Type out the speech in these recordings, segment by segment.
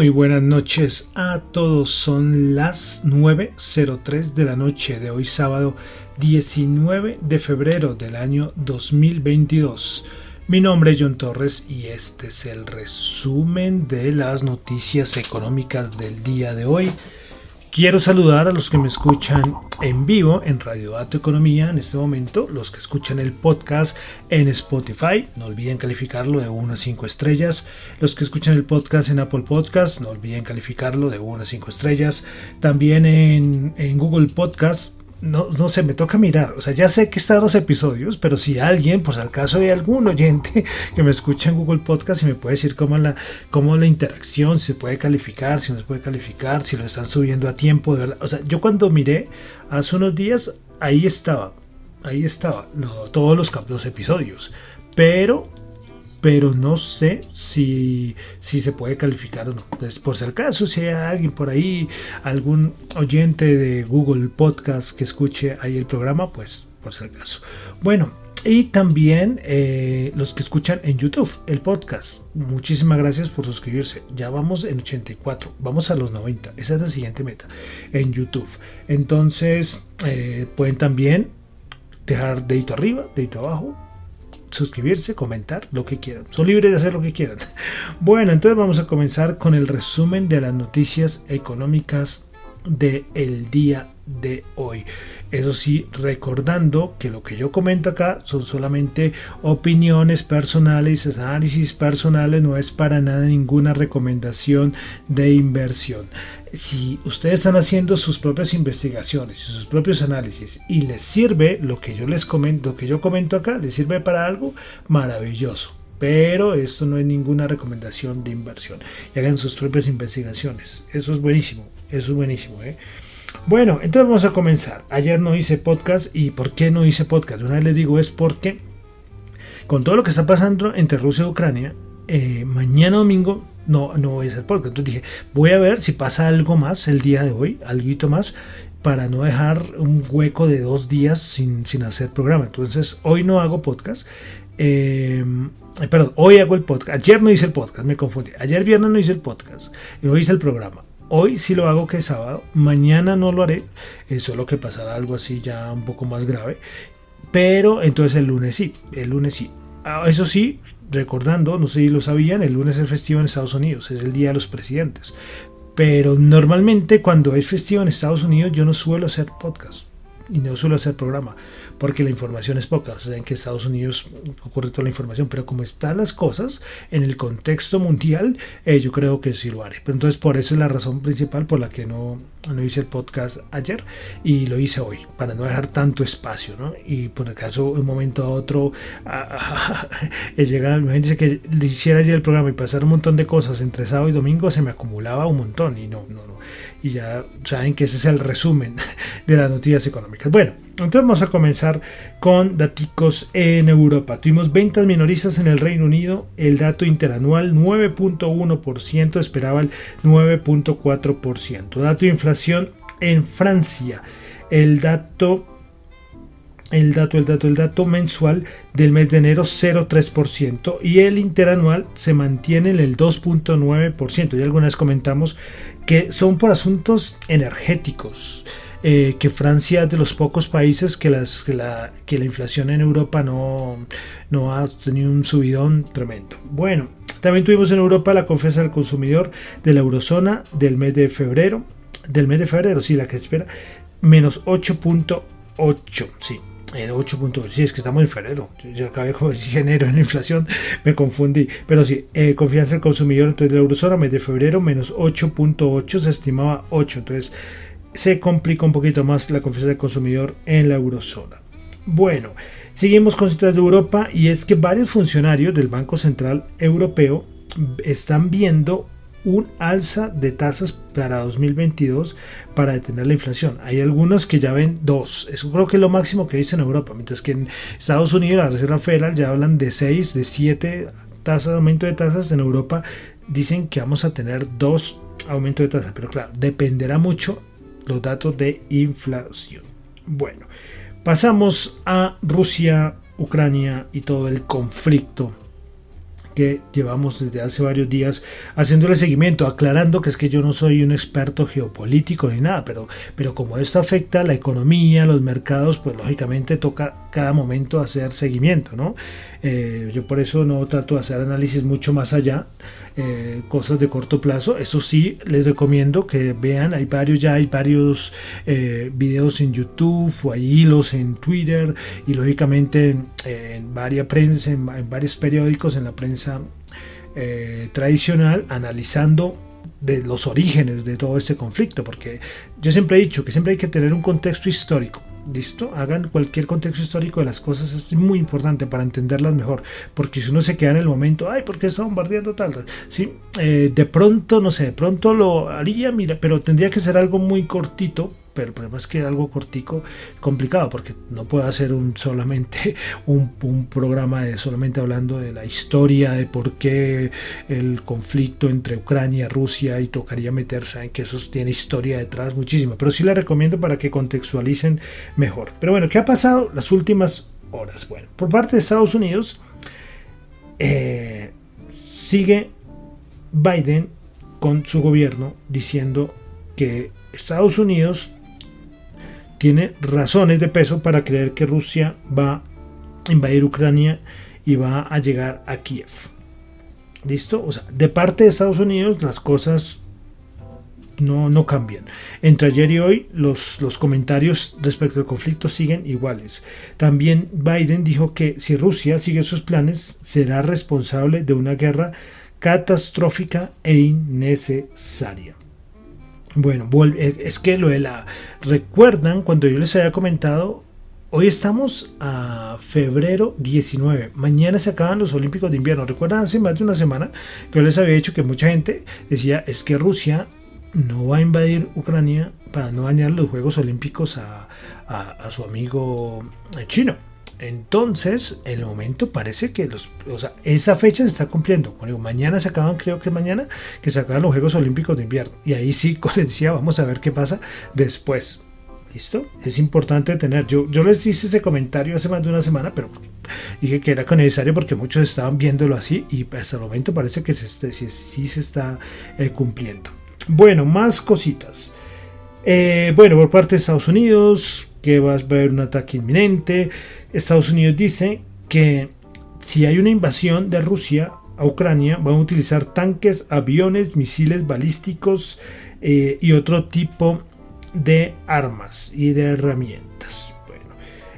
Muy buenas noches a todos. Son las 9.03 de la noche de hoy sábado 19 de febrero del año 2022. Mi nombre es John Torres y este es el resumen de las noticias económicas del día de hoy Quiero saludar a los que me escuchan en vivo en Radio Dato Economía en este momento, los que escuchan el podcast en Spotify, no olviden calificarlo de 1 a 5 estrellas, los que escuchan el podcast en Apple Podcast, no olviden calificarlo de 1 a 5 estrellas, también en, en Google Podcast, no, no sé, me toca mirar. O sea, ya sé que están los episodios, pero si alguien, pues al caso de algún oyente que me escucha en Google Podcast y me puede decir cómo la, cómo la interacción, si se puede calificar, si no se puede calificar, si lo están subiendo a tiempo, de verdad. O sea, yo cuando miré hace unos días, ahí estaba, ahí estaba, todos los, los episodios. Pero pero no sé si, si se puede calificar o no. Entonces, por si acaso, si hay alguien por ahí, algún oyente de Google Podcast que escuche ahí el programa, pues por si acaso. Bueno, y también eh, los que escuchan en YouTube el podcast. Muchísimas gracias por suscribirse. Ya vamos en 84, vamos a los 90. Esa es la siguiente meta en YouTube. Entonces, eh, pueden también dejar dedito arriba, dedito abajo, suscribirse, comentar, lo que quieran. Son libres de hacer lo que quieran. Bueno, entonces vamos a comenzar con el resumen de las noticias económicas del el día de hoy. Eso sí, recordando que lo que yo comento acá son solamente opiniones personales, análisis personales, no es para nada ninguna recomendación de inversión. Si ustedes están haciendo sus propias investigaciones y sus propios análisis y les sirve lo que yo les comento, lo que yo comento acá, les sirve para algo maravilloso pero esto no es ninguna recomendación de inversión. Hagan sus propias investigaciones. Eso es buenísimo, eso es buenísimo. ¿eh? Bueno, entonces vamos a comenzar. Ayer no hice podcast y ¿por qué no hice podcast? Una vez les digo es porque con todo lo que está pasando entre Rusia y Ucrania, eh, mañana domingo no, no voy a hacer podcast. Entonces dije, voy a ver si pasa algo más el día de hoy, algo más, para no dejar un hueco de dos días sin, sin hacer programa. Entonces hoy no hago podcast. Eh, perdón, hoy hago el podcast. Ayer no hice el podcast, me confundí. Ayer viernes no hice el podcast. Y hoy hice el programa. Hoy sí lo hago que es sábado. Mañana no lo haré. Es solo que pasará algo así ya un poco más grave. Pero entonces el lunes sí. El lunes sí. Ah, eso sí, recordando, no sé si lo sabían, el lunes es festivo en Estados Unidos. Es el Día de los Presidentes. Pero normalmente cuando es festivo en Estados Unidos yo no suelo hacer podcast y no suelo hacer programa porque la información es poca. O sea, en que Estados Unidos ocurre toda la información, pero como están las cosas en el contexto mundial, eh, yo creo que sí lo haré. Pero entonces por eso es la razón principal por la que no, no hice el podcast ayer y lo hice hoy, para no dejar tanto espacio, ¿no? Y por acaso un momento a otro llega, imagínense que le hiciera ayer el programa y pasar un montón de cosas entre sábado y domingo, se me acumulaba un montón y no, no, no. Y ya saben que ese es el resumen de las noticias económicas. Bueno, entonces vamos a comenzar con datos en Europa. Tuvimos ventas minoristas en el Reino Unido, el dato interanual 9.1%, esperaba el 9.4%. Dato de inflación en Francia, el dato el dato, el dato, el dato mensual del mes de enero 0,3% y el interanual se mantiene en el 2,9%. Y algunas comentamos que son por asuntos energéticos. Eh, que Francia es de los pocos países que, la, que la inflación en Europa no, no ha tenido un subidón tremendo. Bueno, también tuvimos en Europa la confianza del consumidor de la eurozona del mes de febrero. del mes de febrero, sí, la que espera, menos 8.8, sí. El 8.8, sí, es que estamos en febrero. Yo acabé con enero en inflación, me confundí. Pero sí, eh, confianza del consumidor, entonces la eurozona, mes de febrero, menos 8.8, se estimaba 8. Entonces se complica un poquito más la confianza del consumidor en la eurozona. Bueno, seguimos con citas de Europa y es que varios funcionarios del Banco Central Europeo están viendo un alza de tasas para 2022 para detener la inflación. Hay algunos que ya ven dos. Eso creo que es lo máximo que dice en Europa. Mientras que en Estados Unidos, la Reserva Federal ya hablan de 6, de 7 tasas, aumento de tasas. En Europa dicen que vamos a tener dos aumentos de tasas. Pero claro, dependerá mucho los datos de inflación. Bueno, pasamos a Rusia, Ucrania y todo el conflicto que llevamos desde hace varios días haciéndole seguimiento, aclarando que es que yo no soy un experto geopolítico ni nada, pero, pero como esto afecta a la economía, los mercados, pues lógicamente toca cada momento hacer seguimiento, ¿no? Eh, yo por eso no trato de hacer análisis mucho más allá, eh, cosas de corto plazo. Eso sí, les recomiendo que vean, hay varios ya, hay varios eh, videos en YouTube o hay hilos en Twitter y lógicamente en, varias prensa, en, varios periódicos, en la prensa tradicional, analizando de los orígenes de todo este conflicto, porque yo siempre he dicho que siempre hay que tener un contexto histórico. ¿Listo? Hagan cualquier contexto histórico de las cosas, es muy importante para entenderlas mejor, porque si uno se queda en el momento, ay, ¿por qué está bombardeando tal? Sí, eh, de pronto, no sé, de pronto lo haría, mira, pero tendría que ser algo muy cortito pero el problema es que algo cortico, complicado, porque no puedo hacer un solamente un, programa de solamente hablando de la historia, de por qué el conflicto entre Ucrania y Rusia, y tocaría meter, saben que eso tiene historia detrás muchísima, pero sí la recomiendo para que contextualicen mejor. Pero bueno, ¿qué ha pasado las últimas horas? Bueno, por parte de Estados Unidos, eh, sigue Biden con su gobierno diciendo que Estados Unidos tiene razones de peso para creer que Rusia va a invadir Ucrania y va a llegar a Kiev. ¿Listo? O sea, de parte de Estados Unidos las cosas no, no cambian. Entre ayer y hoy los, los comentarios respecto al conflicto siguen iguales. También Biden dijo que si Rusia sigue sus planes será responsable de una guerra catastrófica e innecesaria. Bueno, eh, es que lo de la... Recuerdan cuando yo les había comentado, hoy estamos a febrero 19, mañana se acaban los Olímpicos de invierno. Recuerdan hace más de una semana que yo les había dicho que mucha gente decía es que Rusia no va a invadir Ucrania para no dañar los Juegos Olímpicos a, a su amigo chino. Entonces, el momento parece que los, o sea, esa fecha se está cumpliendo. mañana se acaban, creo que mañana, que se acaban los Juegos Olímpicos de Invierno. Y ahí sí, como decía, vamos a ver qué pasa después. ¿Listo? Es importante tener. Yo, yo les hice ese comentario hace más de una semana, pero dije que era necesario porque muchos estaban viéndolo así y hasta el momento parece que sí, se está eh, cumpliendo. Bueno, más cositas. Eh, bueno, por parte de Estados Unidos, que va a haber un ataque inminente. Estados Unidos dice que si hay una invasión de Rusia a Ucrania, van a utilizar tanques, aviones, misiles balísticos eh, y otro tipo de armas y de herramientas. Bueno,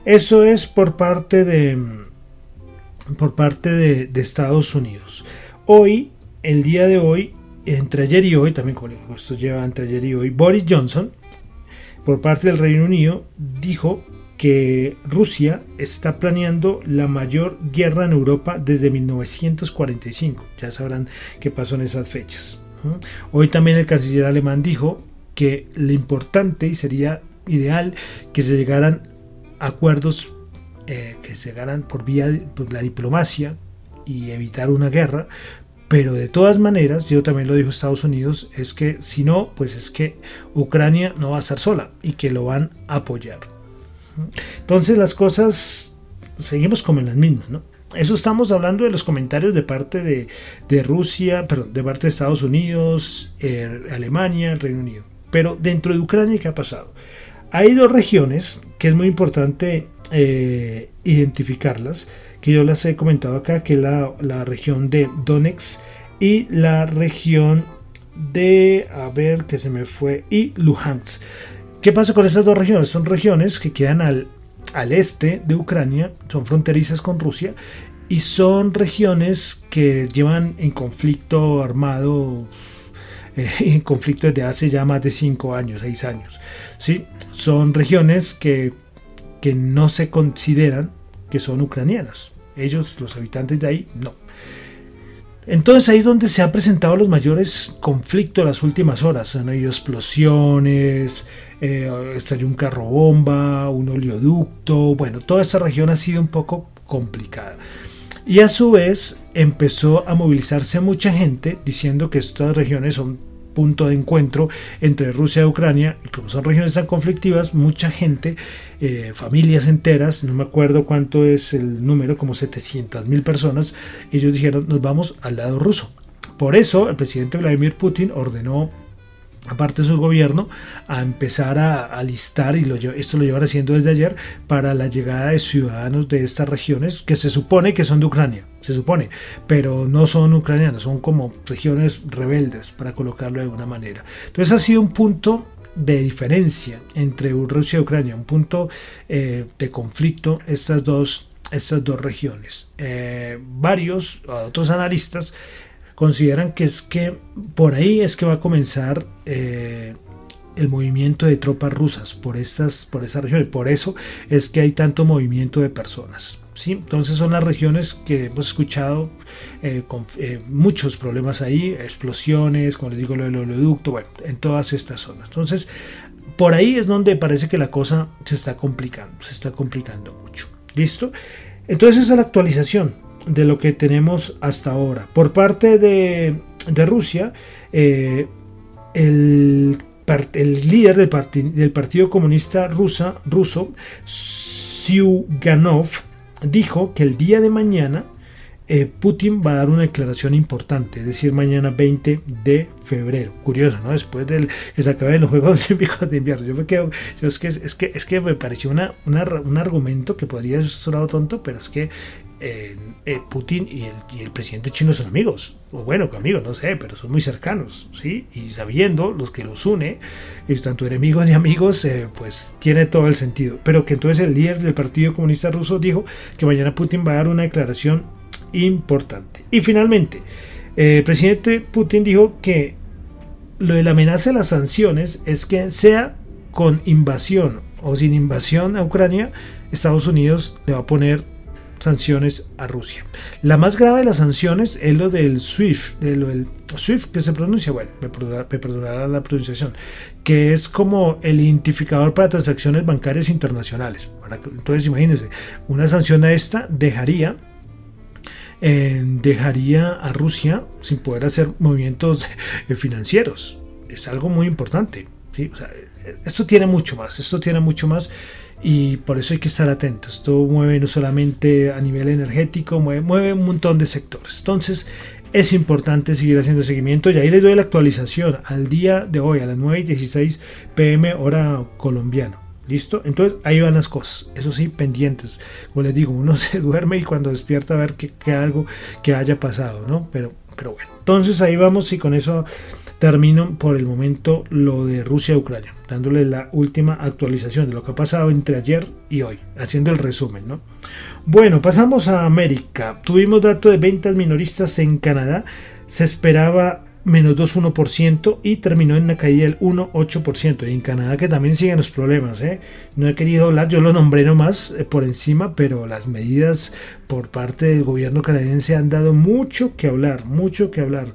eso es por parte de por parte de, de Estados Unidos. Hoy, el día de hoy, entre ayer y hoy, también como esto lleva entre ayer y hoy, Boris Johnson por parte del Reino Unido dijo que Rusia está planeando la mayor guerra en Europa desde 1945. Ya sabrán qué pasó en esas fechas. Hoy también el canciller alemán dijo que lo importante y sería ideal que se llegaran acuerdos eh, que se llegaran por vía de la diplomacia y evitar una guerra, pero de todas maneras, yo también lo dijo Estados Unidos, es que si no, pues es que Ucrania no va a estar sola y que lo van a apoyar. Entonces las cosas seguimos como en las mismas, ¿no? Eso estamos hablando de los comentarios de parte de, Rusia, perdón, de parte de Estados Unidos, eh, Alemania, el Reino Unido. Pero dentro de Ucrania, ¿qué ha pasado? Hay dos regiones que es muy importante eh, identificarlas que yo las he comentado acá, que es la, región de Donetsk y la región de, a ver, que se me fue, y Luhansk. ¿Qué pasa con estas dos regiones? Son regiones que quedan al, al este de Ucrania, son fronterizas con Rusia y son regiones que llevan en conflicto armado, eh, en conflicto desde hace ya más de 5 años, 6 años. ¿sí? Son regiones que, que no se consideran que son ucranianas. Ellos, los habitantes de ahí, no. Entonces ahí es donde se han presentado los mayores conflictos en las últimas horas. Han habido explosiones, eh, estalló un carro bomba, un oleoducto. Bueno, toda esta región ha sido un poco complicada. Y a su vez empezó a movilizarse mucha gente diciendo que estas regiones son punto de encuentro entre Rusia y Ucrania, y como son regiones tan conflictivas, mucha gente, eh, familias enteras, no me acuerdo cuánto es el número, como 700 mil personas, ellos dijeron, nos vamos al lado ruso. Por eso el presidente Vladimir Putin ordenó aparte de su gobierno, a empezar a alistar, y lo, esto lo llevan haciendo desde ayer, para la llegada de ciudadanos de estas regiones que se supone que son de Ucrania, se supone, pero no son ucranianos, son como regiones rebeldes, para colocarlo de alguna manera. Entonces ha sido un punto de diferencia entre Rusia y Ucrania, un punto eh, de conflicto estas dos, estas dos regiones. Eh, varios otros analistas consideran que es que por ahí es que va a comenzar eh, el movimiento de tropas rusas por estas por esa región. Por eso es que hay tanto movimiento de personas ¿sí? entonces son las regiones que hemos escuchado eh, con eh, muchos problemas ahí explosiones como les digo lo del oleoducto bueno en todas estas zonas. Entonces por ahí es donde parece que la cosa se está complicando se está complicando mucho. Listo entonces esa es la actualización de lo que tenemos hasta ahora. Por parte de, Rusia, eh, el, líder del, del, Partido Comunista rusa, ruso, Zyuganov, dijo que el día de mañana eh, Putin va a dar una declaración importante, es decir, mañana 20 de febrero. Curioso, ¿no? Después de que se acaben los Juegos Olímpicos de Invierno. Yo me quedo, yo es, que, es, que, es que me pareció una, un argumento que podría ser tonto, pero es que eh, Putin y el, presidente chino son amigos, o bueno, amigos, no sé, pero son muy cercanos, ¿sí? Y sabiendo los que los une, y tanto enemigos y amigos, eh, pues tiene todo el sentido. Pero que entonces el líder del Partido Comunista Ruso dijo que mañana Putin va a dar una declaración importante. Y finalmente, eh, el presidente Putin dijo que lo de la amenaza de las sanciones es que sea con invasión o sin invasión a Ucrania, Estados Unidos le va a poner sanciones a Rusia. La más grave de las sanciones es lo del SWIFT, de lo del SWIFT que se pronuncia, bueno, me perdonará, la pronunciación, que es como el identificador para transacciones bancarias internacionales. Entonces, imagínense, una sanción a esta dejaría eh, dejaría a Rusia sin poder hacer movimientos financieros. Es algo muy importante. ¿sí? esto tiene mucho más, esto tiene mucho más y por eso hay que estar atentos. Esto mueve no solamente a nivel energético, mueve, un montón de sectores. Entonces es importante seguir haciendo seguimiento y ahí les doy la actualización al día de hoy a las 9 y 16 pm hora colombiana. ¿Listo? Entonces ahí van las cosas. Eso sí, pendientes. Como les digo, uno se duerme y cuando despierta a ver que, algo que haya pasado, ¿no? Pero, pero bueno. Entonces ahí vamos y con eso termino por el momento lo de Rusia-Ucrania, dándole la última actualización de lo que ha pasado entre ayer y hoy, haciendo el resumen, ¿no? Bueno, pasamos a América. Tuvimos dato de ventas minoristas en Canadá. Se esperaba menos 2,1% y terminó en una caída del 1,8%. Y en Canadá que también siguen los problemas. ¿eh? No he querido hablar, yo lo nombré nomás eh, por encima, pero las medidas por parte del gobierno canadiense han dado mucho que hablar, mucho que hablar.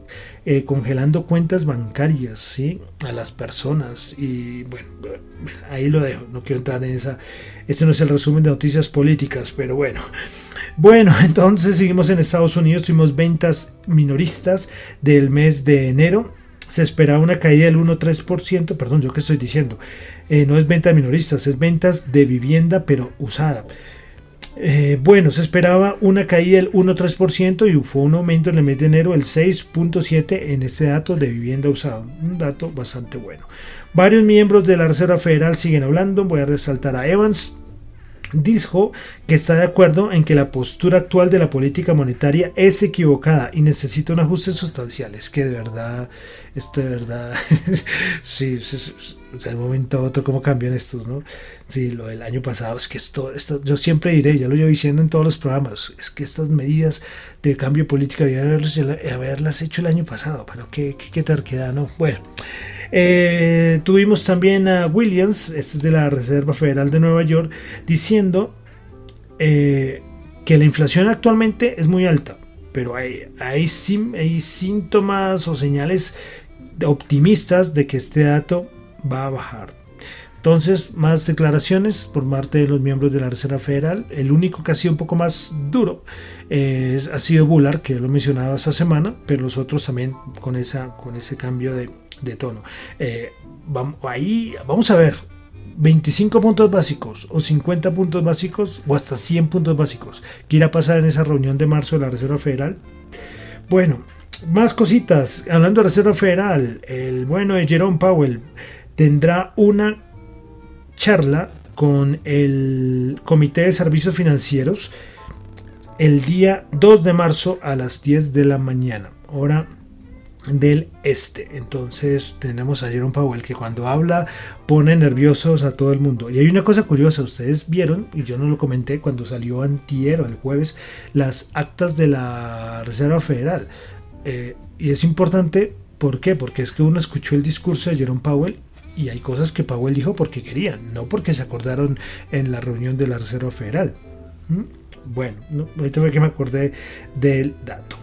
Eh, congelando cuentas bancarias ¿sí? a las personas. Y bueno, ahí lo dejo, no quiero entrar en esa. Este no es el resumen de noticias políticas, pero bueno. Bueno, entonces seguimos en Estados Unidos, tuvimos ventas minoristas del mes de enero. Se esperaba una caída del 1,3%, perdón, yo qué estoy diciendo. Eh, no es venta minoristas, es ventas de vivienda pero usada. Eh, bueno, se esperaba una caída del 1,3% y fue un aumento en el mes de enero del 6,7% en este dato de vivienda usada. Un dato bastante bueno. Varios miembros de la Reserva Federal siguen hablando. Voy a resaltar a Evans, dijo que está de acuerdo en que la postura actual de la política monetaria es equivocada y necesita un ajuste sustancial. Es que de verdad, esto de verdad, sí, de un momento otro cómo cambian estos, ¿no? Sí, lo del año pasado, es que esto, esto yo siempre diré, ya lo llevo diciendo en todos los programas, es que estas medidas de cambio político deberían haberlas hecho el año pasado, pero qué, qué, qué ¿no? Bueno. Eh, tuvimos también a Williams, este es de la Reserva Federal de Nueva York, diciendo eh, que la inflación actualmente es muy alta, pero hay, hay, hay síntomas o señales optimistas de que este dato va a bajar. Entonces, más declaraciones por parte de los miembros de la Reserva Federal. El único que ha sido un poco más duro ha sido Bullard, que lo mencionaba esta semana, pero los otros también con, esa, con ese cambio de, tono. Eh, vamos, ahí vamos a ver. 25 puntos básicos o 50 puntos básicos o hasta 100 puntos básicos. ¿Qué irá a pasar en esa reunión de marzo de la Reserva Federal? Bueno, más cositas. Hablando de Reserva Federal, el bueno de Jerome Powell tendrá una charla con el Comité de Servicios Financieros el día 2 de marzo a las 10 de la mañana, hora del este. Entonces tenemos a Jerome Powell que cuando habla pone nerviosos a todo el mundo. Y hay una cosa curiosa, ustedes vieron, y yo no lo comenté cuando salió antier el jueves, las actas de la Reserva Federal. Eh, y es importante, ¿por qué? Porque es que uno escuchó el discurso de Jerome Powell y hay cosas que Powell dijo porque querían, no porque se acordaron en la reunión de la Reserva Federal. ¿Mm? Bueno, ahorita fue que me acordé del dato.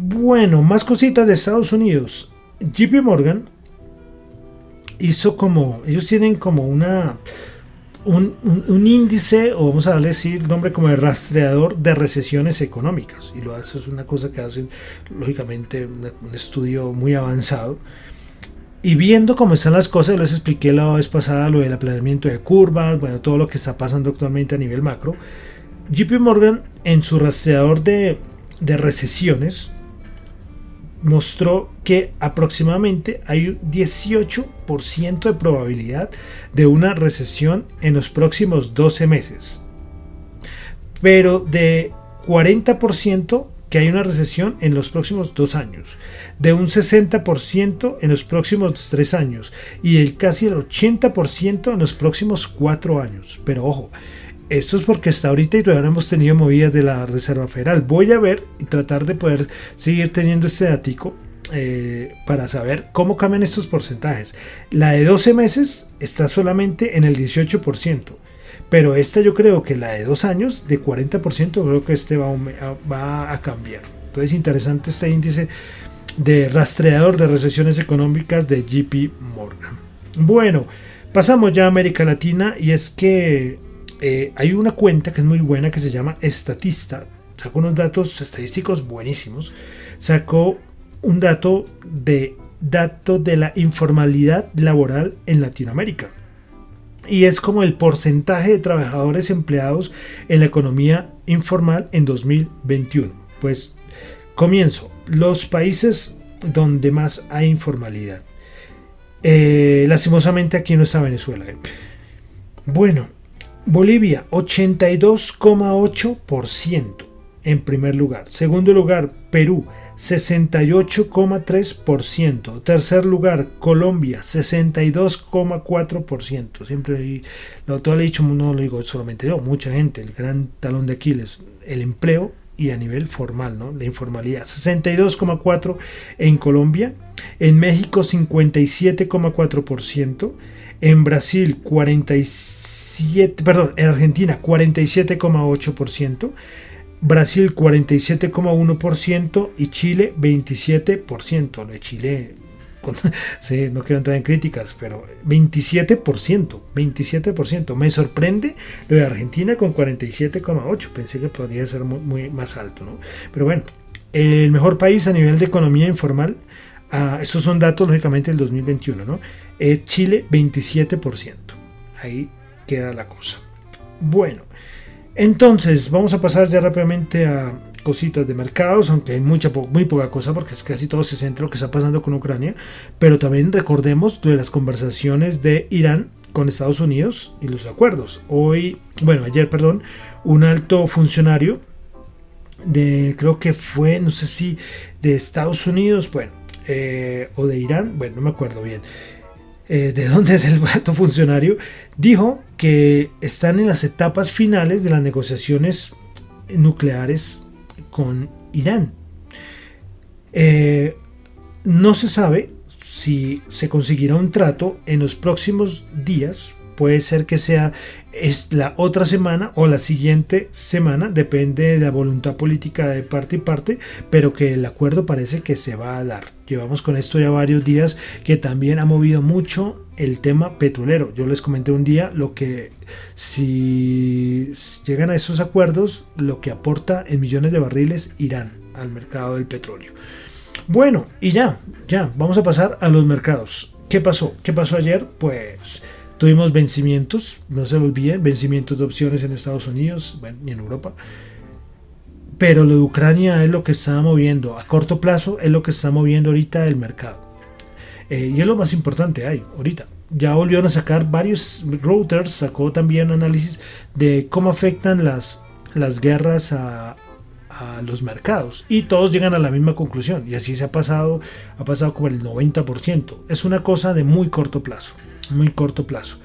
Bueno, más cositas de Estados Unidos. JP Morgan hizo como, ellos tienen como una, un, índice, o vamos a darle decir nombre como el rastreador de recesiones económicas. Y lo hace, es una cosa que hacen, lógicamente, un, estudio muy avanzado. Y viendo cómo están las cosas, les expliqué la vez pasada lo del aplanamiento de curvas, bueno, todo lo que está pasando actualmente a nivel macro. JP Morgan en su rastreador de, recesiones mostró que aproximadamente hay un 18% de probabilidad de una recesión en los próximos 12 meses. Pero de 40% que hay una recesión en los próximos dos años, de un 60% en los próximos tres años y el casi el 80% en los próximos cuatro años. Pero ojo, esto es porque hasta ahorita y todavía no hemos tenido movidas de la Reserva Federal. Voy a ver y tratar de poder seguir teniendo este datico eh, para saber cómo cambian estos porcentajes. La de 12 meses está solamente en el 18%, pero esta yo creo que la de 2 años, de 40%, creo que este va va a cambiar. Entonces interesante este índice de rastreador de recesiones económicas de JP Morgan. Bueno, pasamos ya a América Latina y es que eh, hay una cuenta que es muy buena que se llama Estatista. Sacó unos datos estadísticos buenísimos. Sacó un dato de de la informalidad laboral en Latinoamérica. Y es como el porcentaje de trabajadores empleados en la economía informal en 2021. Pues comienzo. Los países donde más hay informalidad. Eh, lastimosamente aquí no está Venezuela. Eh. Bueno, Bolivia, 82,8% en primer lugar. Segundo lugar, Perú, 68,3%. Tercer lugar, Colombia, 62,4%. Siempre lo he dicho, no lo digo solamente yo, mucha gente, el gran talón de Aquiles, el empleo y a nivel formal, ¿no? La informalidad. 62,4 en Colombia, en México 57,4%, en Brasil 47, perdón, en Argentina 47,8%, Brasil 47,1% y Chile 27%. Lo de Chile, sí, no quiero entrar en críticas, pero 27%, 27%. Me sorprende lo de Argentina con 47,8%. Pensé que podría ser muy, más alto, ¿no? Pero bueno, el mejor país a nivel de economía informal Ah, estos son datos, lógicamente, del 2021, ¿no? Eh, Chile, 27%. Ahí queda la cosa. Bueno, entonces vamos a pasar ya rápidamente a cositas de mercados, aunque hay mucha, muy poca cosa porque casi todo se centra en lo que está pasando con Ucrania, pero también recordemos de las conversaciones de Irán con Estados Unidos y los acuerdos. Hoy, bueno, ayer, perdón, un alto funcionario de, creo que fue, no sé si de Estados Unidos, bueno, eh, o de Irán, bueno, no me acuerdo bien, eh, de dónde es el alto funcionario, dijo que están en las etapas finales de las negociaciones nucleares con Irán. Eh, no se sabe si se conseguirá un trato en los próximos días. Puede ser que sea la otra semana o la siguiente semana, depende de la voluntad política de parte y parte, pero que el acuerdo parece que se va a dar. Llevamos con esto ya varios días que también ha movido mucho el tema petrolero. Yo les comenté un día lo que si llegan a esos acuerdos, lo que aporta en millones de barriles Irán al mercado del petróleo. Bueno, y ya, ya, vamos a pasar a los mercados. ¿Qué pasó? ¿Qué pasó ayer? Pues tuvimos vencimientos, no se lo olviden, vencimientos de opciones en Estados Unidos y en Europa. Pero lo de Ucrania es lo que está moviendo, a corto plazo es lo que está moviendo ahorita el mercado. Eh, y es lo más importante hay ahorita. Ya volvieron a sacar varios routers, sacó también un análisis de cómo afectan las, las guerras a, los mercados y todos llegan a la misma conclusión y así se ha pasado, ha pasado como el 90%. Es una cosa de muy corto plazo, muy corto plazo.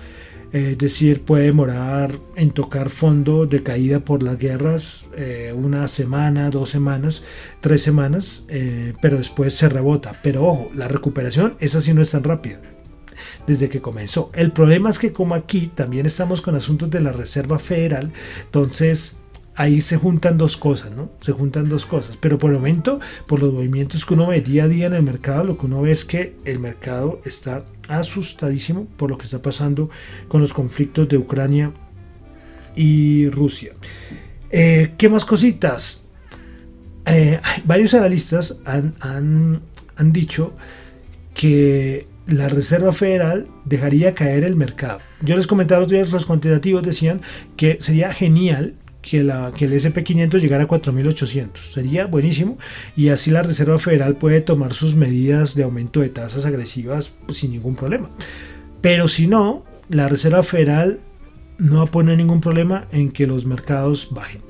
Es decir, puede demorar en tocar fondo de caída por las guerras eh, una semana, dos semanas, tres semanas, eh, pero después se rebota. Pero ojo, la recuperación esa sí no es tan rápida desde que comenzó. El problema es que como aquí también estamos con asuntos de la Reserva Federal, entonces ahí se juntan dos cosas, ¿no? Se juntan dos cosas. Pero por el momento, por los movimientos que uno ve día a día en el mercado, lo que uno ve es que el mercado está asustadísimo por lo que está pasando con los conflictos de Ucrania y Rusia. Eh, ¿Qué más cositas? Eh, varios analistas han, han dicho que la Reserva Federal dejaría caer el mercado. Yo les comentaba los días, los cuantitativos decían que sería genial que, el SP500 llegara a 4.800. Sería buenísimo y así la Reserva Federal puede tomar sus medidas de aumento de tasas agresivas pues, sin ningún problema. Pero si no, la Reserva Federal no va a poner ningún problema en que los mercados bajen.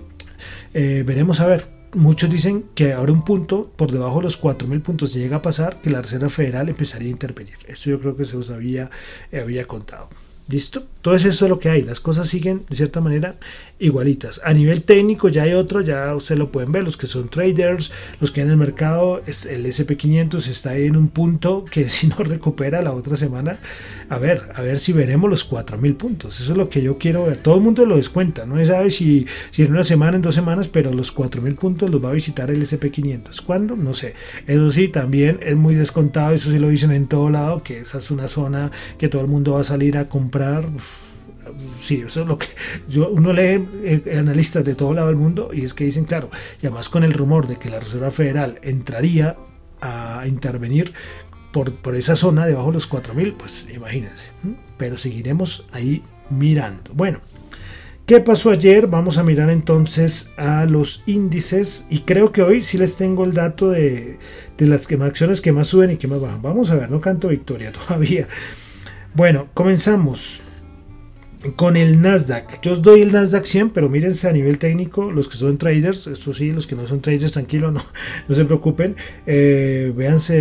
Eh, veremos a ver. Muchos dicen que ahora un punto por debajo de los 4.000 puntos se llega a pasar que la Reserva Federal empezaría a intervenir. Esto yo creo que se os había, había contado. ¿Listo? Todo eso es lo que hay. Las cosas siguen de cierta manera igualitas. A nivel técnico ya hay otro, ya ustedes lo pueden ver, los que son traders, los que en el mercado, el SP500 está en un punto que si no recupera la otra semana, a ver, a ver si veremos los 4.000 puntos. Eso es lo que yo quiero ver. Todo el mundo lo descuenta, no se sabe si, si en una semana, en dos semanas, pero los 4.000 puntos los va a visitar el SP500. ¿Cuándo? No sé. Eso sí, también es muy descontado, eso sí lo dicen en todo lado, que esa es una zona que todo el mundo va a salir a comprar sí, eso es lo que yo, uno lee eh, analistas de todo lado del mundo y es que dicen, claro, y además con el rumor de que la Reserva Federal entraría a intervenir por, por esa zona debajo de los 4.000, pues imagínense, pero seguiremos ahí mirando. Bueno, ¿Qué pasó ayer? Vamos a mirar entonces a los índices y creo que hoy sí les tengo el dato de, de las que, acciones que más suben y que más bajan. Vamos a ver, no canto victoria todavía. Bueno, comenzamos con el Nasdaq. Yo os doy el Nasdaq 100, pero mírense a nivel técnico, los que son traders, eso sí, los que no son traders, tranquilo, no, no se preocupen. Eh, véanse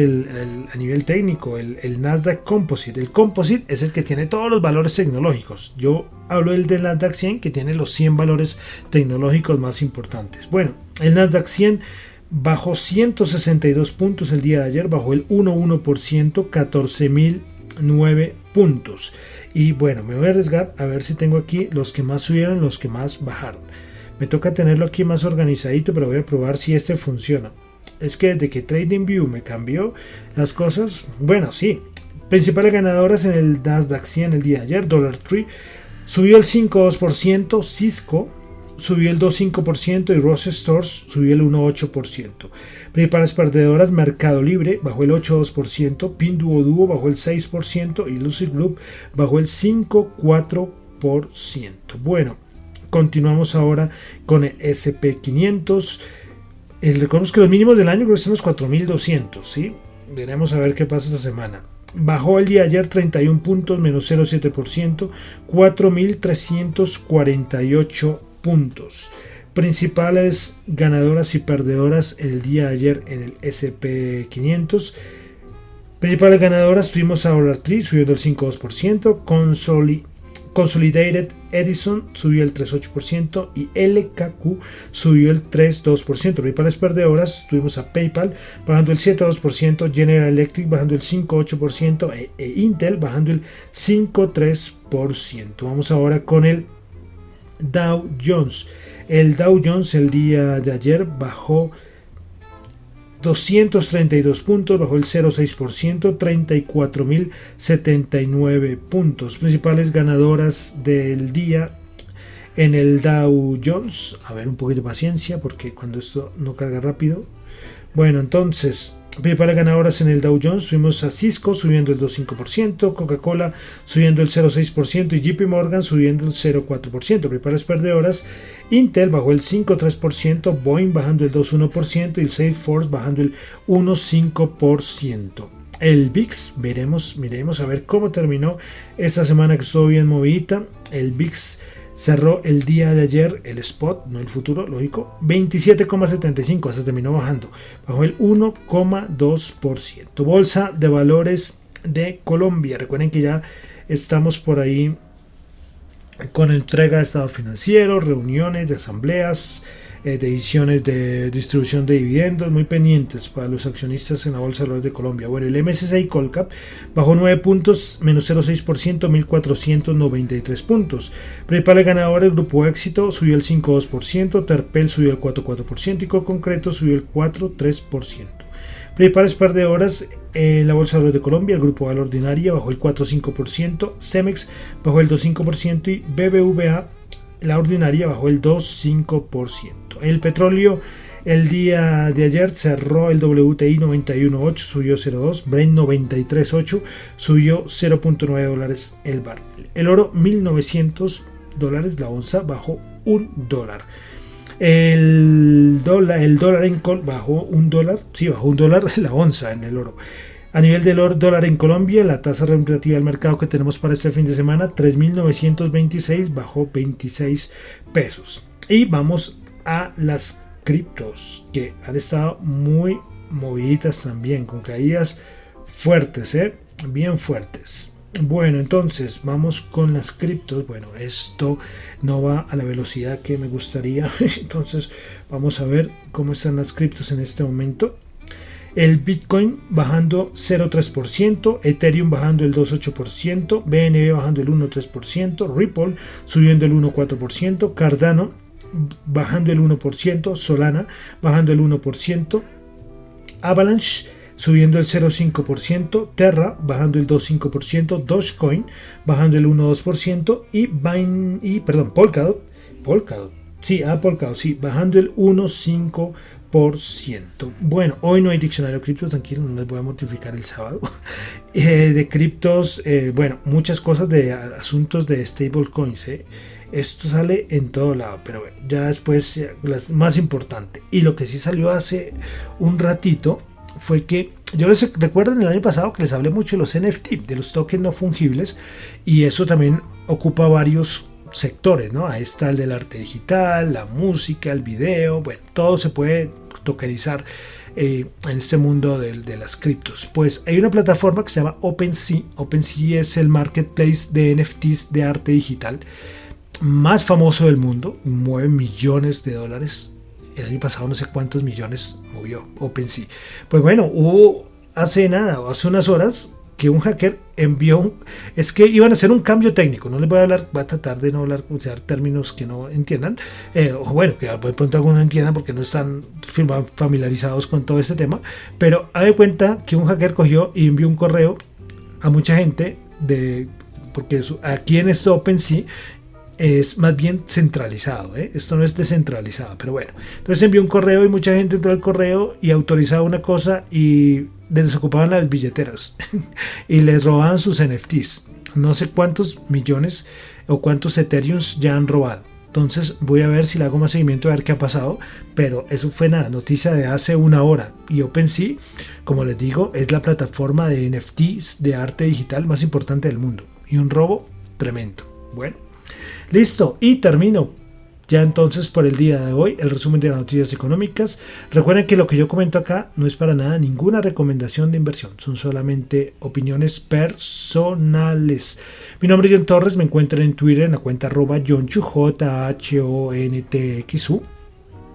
a nivel técnico, el, Nasdaq Composite. El Composite es el que tiene todos los valores tecnológicos. Yo hablo del, del Nasdaq 100, que tiene los 100 valores tecnológicos más importantes. Bueno, el Nasdaq 100 bajó 162 puntos el día de ayer, bajó el 1,1%, 14.009 puntos. Y bueno, me voy a arriesgar a ver si tengo aquí los que más subieron, los que más bajaron. Me toca tenerlo aquí más organizadito, pero voy a probar si este funciona. Es que desde que TradingView me cambió las cosas, bueno, sí. Principales ganadoras en el Nasdaq 100 el día de ayer, Dollar Tree subió el 5,2%, Cisco subió el 2,5% y Ross Stores subió el 1,8%. Principales perdedoras, Mercado Libre bajó el 8,2%, Pinduoduo bajó el 6% y Lucid Group bajó el 5,4%. Bueno, continuamos ahora con el SP500. El, recordemos que los mínimos del año creo que son los 4.200, ¿sí? Veremos a ver qué pasa esta semana. bajó el día de ayer 31 puntos, menos 0,7%, 4.348 puntos. Principales ganadoras y perdedoras el día de ayer en el SP500. Principales ganadoras tuvimos a Dollar Tree subiendo el 5,2%, Consolidated Edison subió el 3,8% y LKQ subió el 3,2%. Principales perdedoras tuvimos a PayPal bajando el 7,2%, General Electric bajando el 5,8% e, e Intel bajando el 5,3%. Vamos ahora con el Dow Jones. El Dow Jones el día de ayer bajó 232 puntos, bajó el 0,6%, 34.079 puntos. Principales ganadoras del día en el Dow Jones. A ver, un poquito de paciencia porque cuando esto no carga rápido. Bueno, entonces Principales ganadoras en el Dow Jones, subimos a Cisco subiendo el 2,5%, Coca-Cola subiendo el 0,6% y JP Morgan subiendo el 0,4%. Principales perdedoras, Intel bajó el 5,3%, Boeing bajando el 2,1% y el Salesforce bajando el 1,5%. El VIX, veremos, miremos a ver cómo terminó esta semana que estuvo bien movida. El VIX cerró el día de ayer el spot, no el futuro, lógico, 27,75, se terminó bajando, bajó el 1,2%. Bolsa de valores de Colombia, recuerden que ya estamos por ahí con entrega de estado financiero, reuniones de asambleas, eh, de ediciones de distribución de dividendos muy pendientes para los accionistas en la Bolsa de Valores de Colombia. Bueno, el MSCI Colcap bajó 9 puntos, menos 0,6%, 1.493 puntos. Principales ganadores, Grupo Éxito subió el 5,2%, Terpel subió el 4,4% y Concreto subió el 4,3%. Principales par de horas en la Bolsa de Valores de Colombia, el Grupo Valor Ordinaria bajó el 4,5%, Cemex bajó el 2,5% y BBVA la ordinaria bajó el 2,5%. El petróleo el día de ayer cerró el WTI 91.8, subió 0.2, Brent 93.8, subió 0.9 dólares el barril. El oro 1.900 dólares la onza, bajó un dólar. El dólar, el dólar en Col bajó un dólar, sí, bajó un dólar la onza en el oro. A nivel del dólar en Colombia, la tasa relativa al mercado que tenemos para este fin de semana, 3.926, bajó 26 pesos. Y vamos a las criptos, que han estado muy moviditas también, con caídas fuertes, ¿eh? bien fuertes. Bueno, entonces vamos con las criptos. Bueno, esto no va a la velocidad que me gustaría. Entonces vamos a ver cómo están las criptos en este momento. El Bitcoin bajando 0,3%, Ethereum bajando el 2,8%, BNB bajando el 1,3%, Ripple subiendo el 1,4%, Cardano bajando el 1%, Solana bajando el 1%, Avalanche subiendo el 0,5%, Terra bajando el 2,5%, Dogecoin bajando el 1,2% y, y perdón, Polkadot, Polkadot, sí, ah, Polkadot, sí, bajando el 1,5%. Bueno, hoy no hay diccionario de criptos, tranquilo, no les voy a mortificar el sábado. Eh, de criptos, eh, bueno, muchas cosas de asuntos de stablecoins. Eh. Esto sale en todo lado, pero ya después, las más importante. Y lo que sí salió hace un ratito fue que yo les recuerdo en el año pasado que les hablé mucho de los NFT, de los tokens no fungibles, y eso también ocupa varios sectores, ¿no? Ahí está el del arte digital, la música, el video, bueno, todo se puede tokenizar eh, en este mundo de, de, las criptos. Pues hay una plataforma que se llama OpenSea. OpenSea es el marketplace de NFTs de arte digital más famoso del mundo, mueve millones de dólares. El año pasado no sé cuántos millones movió OpenSea. Pues bueno, hubo hace nada, hace unas horas, que un hacker envió, es que iban a hacer un cambio técnico, no les voy a hablar, voy a tratar de no hablar, usar términos que no entiendan, eh, o bueno, que de pronto algunos entiendan porque no están familiarizados con todo este tema, pero de cuenta que un hacker cogió y envió un correo a mucha gente de porque aquí en este OpenSea es más bien centralizado. ¿eh? Esto no es descentralizado, pero bueno. Entonces envió un correo y mucha gente entró al correo y autorizaba una cosa y desocupaban las billeteras y les robaban sus NFTs. No sé cuántos millones o cuántos Ethereums ya han robado. Entonces voy a ver si le hago más seguimiento a ver qué ha pasado. Pero eso fue nada, noticia de hace una hora. Y OpenSea, como les digo, es la plataforma de NFTs de arte digital más importante del mundo. Y un robo tremendo. Bueno, listo. Y termino ya entonces por el día de hoy el resumen de las noticias económicas. Recuerden que lo que yo comento acá no es para nada ninguna recomendación de inversión, son solamente opiniones personales. Mi nombre es John Torres, me encuentran en Twitter en la cuenta arroba John J H O N T X U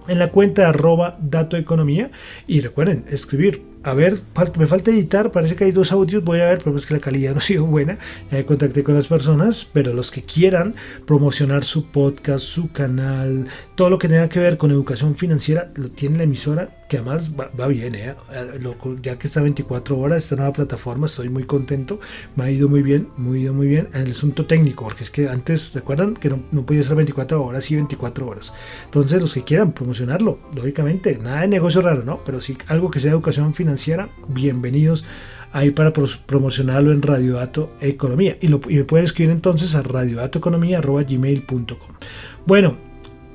en la cuenta arroba dato economía y recuerden escribir a ver, me falta editar, parece que hay dos audios, voy a ver, pero es que la calidad no ha sido buena. Ya contacté con las personas, pero los que quieran promocionar su podcast, su canal, todo lo que tenga que ver con educación financiera, lo tiene la emisora, que además va, bien, ¿eh? ya que está 24 horas, esta nueva plataforma, estoy muy contento, me ha ido muy bien, muy ido muy bien. En el asunto técnico, porque es que antes, ¿recuerdan? Que no, no podía ser 24 horas y 24 horas. Entonces, los que quieran promocionarlo, lógicamente, nada de negocio raro, ¿no? Pero sí algo que sea educación financiera bienvenidos ahí para promocionarlo en Radio Dato Economía. Y, lo, me pueden escribir entonces a radiodatoeconomía.gmail.com. Bueno,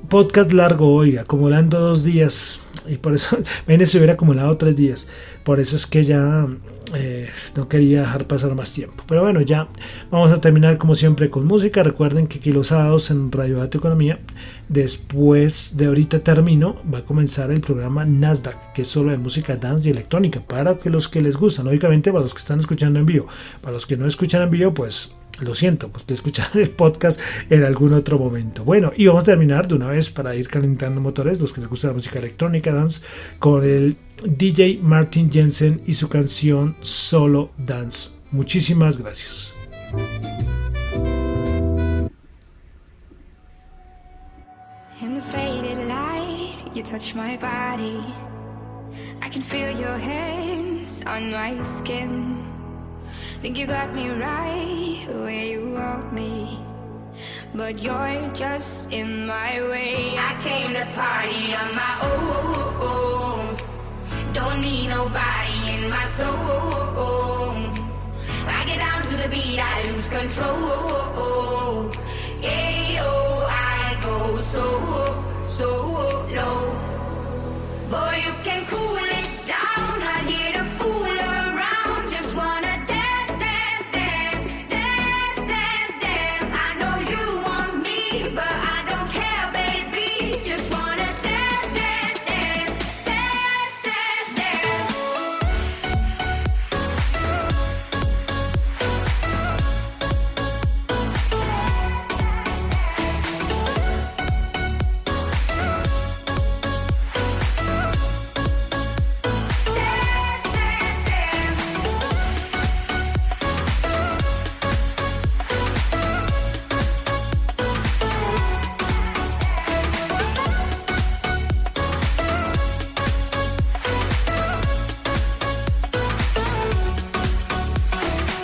podcast largo hoy, acumulando dos días. Y por eso, ven, se hubiera acumulado tres días. Por eso es que ya eh, no quería dejar pasar más tiempo. Pero bueno, ya vamos a terminar como siempre con música. Recuerden que aquí los sábados en Radio Data Economía, después de ahorita termino, va a comenzar el programa Nasdaq, que es solo de música dance y electrónica, para que los que les gustan, lógicamente para los que están escuchando en vivo, para los que no escuchan en vivo, pues lo siento, pues de escuchar el podcast en algún otro momento. Bueno, y vamos a terminar de una vez para ir calentando motores, los que les gusta la música electrónica, dance, con el DJ Martin Jensen y su canción Solo Dance. Muchísimas gracias. Faded light, you touch my body. I can feel your hands on my skin. Think you got me right where you want me. But you're just in my way. I came to party on my own. Don't need nobody in my soul. I get down to the beat, I lose control. Yeah, oh, I go so, so low.